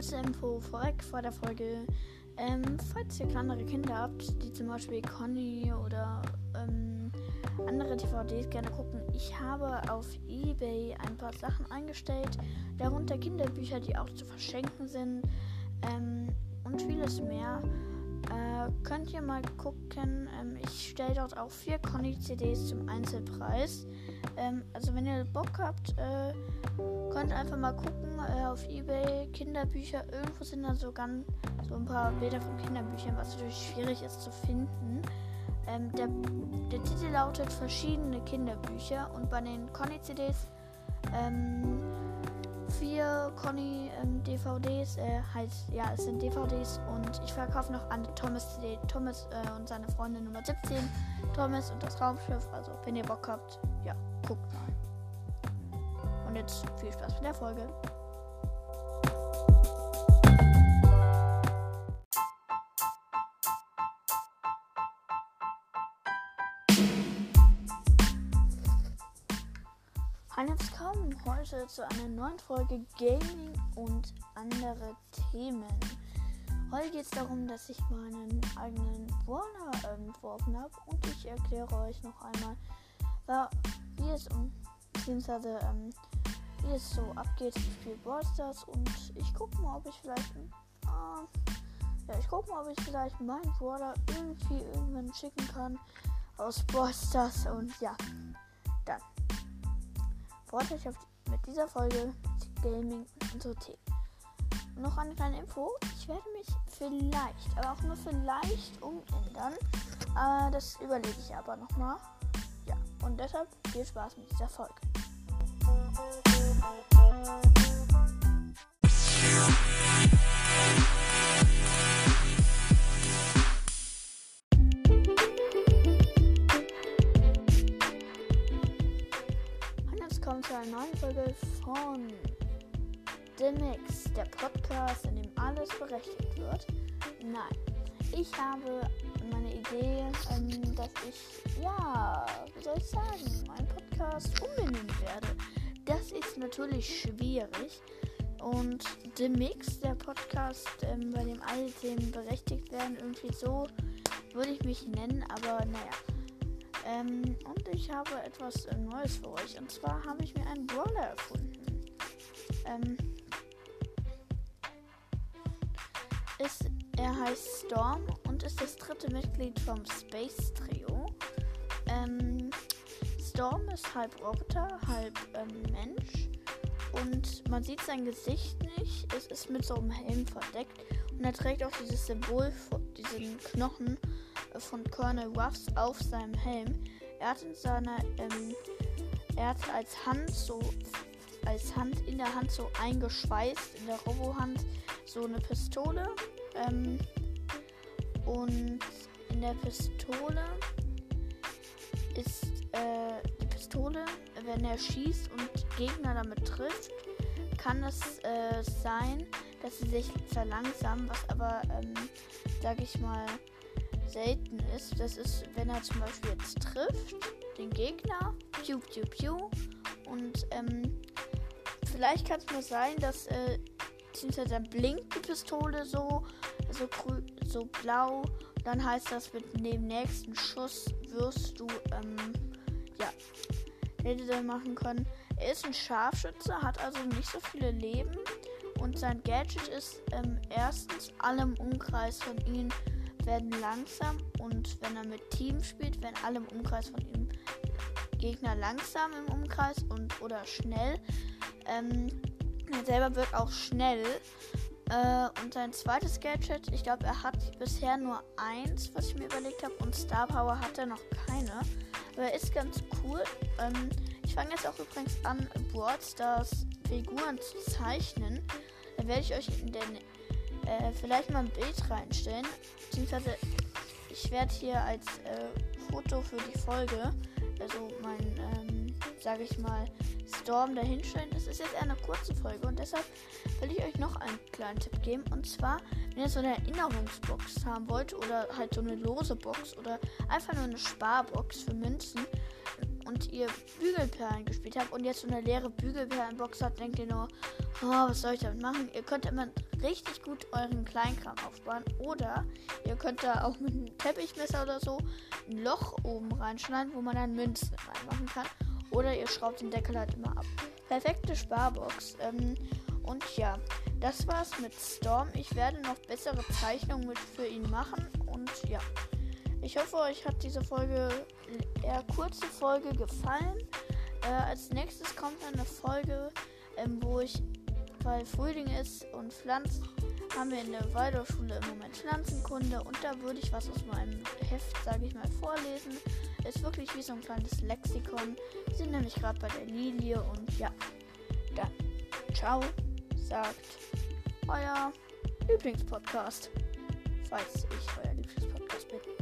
Kurze Info vorweg vor der Folge. Ähm, falls ihr kleinere Kinder habt, die zum Beispiel Conny oder ähm, andere DVDs gerne gucken, ich habe auf eBay ein paar Sachen eingestellt, darunter Kinderbücher, die auch zu verschenken sind ähm, und vieles mehr. Äh, könnt ihr mal gucken. Ähm, ich stelle dort auch vier Conny-CDs zum Einzelpreis. Ähm, also wenn ihr Bock habt, äh, könnt einfach mal gucken auf Ebay Kinderbücher. Irgendwo sind da so so ein paar Bilder von Kinderbüchern, was natürlich schwierig ist zu finden. Ähm, der, der, Titel lautet verschiedene Kinderbücher und bei den Conny-CDs ähm, vier Conny ähm, DVDs, äh, halt, ja, es sind DVDs und ich verkaufe noch an Thomas CD, Thomas äh, und seine Freundin Nummer 17, Thomas und das Raumschiff. Also, wenn ihr Bock habt, ja, guckt mal. Und jetzt viel Spaß mit der Folge. Willkommen heute zu einer neuen Folge Gaming und andere Themen. Heute geht es darum, dass ich meinen eigenen Warner entworfen habe und ich erkläre euch noch einmal, wie es um beziehungsweise ähm, wie es so abgeht. Ich spiele Brawl Stars und ich gucke mal, ob ich vielleicht äh, ja, ich gucke mal, ob ich vielleicht meinen Brawler irgendwie irgendwann schicken kann aus Brawl Stars und ja, dann euch auf, mit dieser Folge Gaming und so Themen. Noch eine kleine Info. Ich werde mich vielleicht, aber auch nur vielleicht umändern. Äh, das überlege ich aber nochmal. Ja, und deshalb viel Spaß mit dieser Folge. Willkommen zu einer neuen Folge von The Mix, der Podcast, in dem alles berechtigt wird. Nein, ich habe meine Idee, ähm, dass ich, ja, wie soll ich sagen, meinen Podcast umbenennen werde. Das ist natürlich schwierig. Und The Mix, der Podcast, ähm, bei dem alle Themen berechtigt werden, irgendwie so würde ich mich nennen, aber naja. Ähm, und ich habe etwas äh, Neues für euch. Und zwar habe ich mir einen Brawler erfunden. Ähm, ist, er heißt Storm und ist das dritte Mitglied vom Space Trio. Ähm, Storm ist halb Roboter, halb ähm, Mensch. Und man sieht sein Gesicht nicht. Es ist mit so einem Helm verdeckt. Und er trägt auch dieses Symbol, diesen Knochen von Colonel Ruffs auf seinem Helm. Er hat in seiner, ähm, er hat als Hand so, als Hand in der Hand so eingeschweißt, in der Robo-Hand so eine Pistole. Ähm, und in der Pistole ist äh, die Pistole, wenn er schießt und Gegner damit trifft, kann es äh, sein, dass sie sich verlangsamen, was aber, ähm, sag ich mal, selten ist. Das ist, wenn er zum Beispiel jetzt trifft, den Gegner, piu, piu, piu. Und ähm, vielleicht kann es mal sein, dass äh, beziehungsweise dann blinkt die Pistole so, so, so blau. Dann heißt das, mit dem nächsten Schuss wirst du, ähm, ja, hätte dann machen können. Er ist ein Scharfschütze, hat also nicht so viele Leben. Und sein Gadget ist ähm, erstens allem Umkreis von ihm werden langsam und wenn er mit Team spielt, werden alle im Umkreis von ihm Gegner langsam im Umkreis und oder schnell. Ähm, er selber wird auch schnell. Äh, und sein zweites Gadget, ich glaube, er hat bisher nur eins, was ich mir überlegt habe. Und Star Power hat er noch keine. Aber er ist ganz cool. Ähm, ich fange jetzt auch übrigens an, Brawl Stars Figuren zu zeichnen. Da werde ich euch in den äh, vielleicht mal ein Bild reinstellen. Beziehungsweise ich werde hier als äh, Foto für die Folge, also mein, ähm, sage ich mal, Storm dahinstellen. Das ist jetzt eher eine kurze Folge und deshalb will ich euch noch einen kleinen Tipp geben. Und zwar, wenn ihr so eine Erinnerungsbox haben wollt oder halt so eine lose Box oder einfach nur eine Sparbox für Münzen und ihr Bügelperlen gespielt habt und jetzt so eine leere Bügelperlenbox habt, denkt ihr nur, oh, was soll ich damit machen? Ihr könnt immer richtig gut euren Kleinkram aufbauen oder ihr könnt da auch mit einem Teppichmesser oder so ein Loch oben reinschneiden, wo man dann Münzen reinmachen kann. Oder ihr schraubt den Deckel halt immer ab. Perfekte Sparbox. Ähm, und ja, das war's mit Storm. Ich werde noch bessere Zeichnungen mit für ihn machen. Und ja, ich hoffe, euch hat diese Folge, eher kurze Folge gefallen. Äh, als nächstes kommt eine Folge, ähm, wo ich, weil Frühling ist und Pflanzen, haben wir in der Waldorfschule im Moment Pflanzenkunde und da würde ich was aus meinem Heft, sage ich mal, vorlesen. Ist wirklich wie so ein kleines Lexikon. Wir sind nämlich gerade bei der Lilie und ja, dann ciao, sagt euer Lieblingspodcast, falls ich euer Lieblingspodcast bin.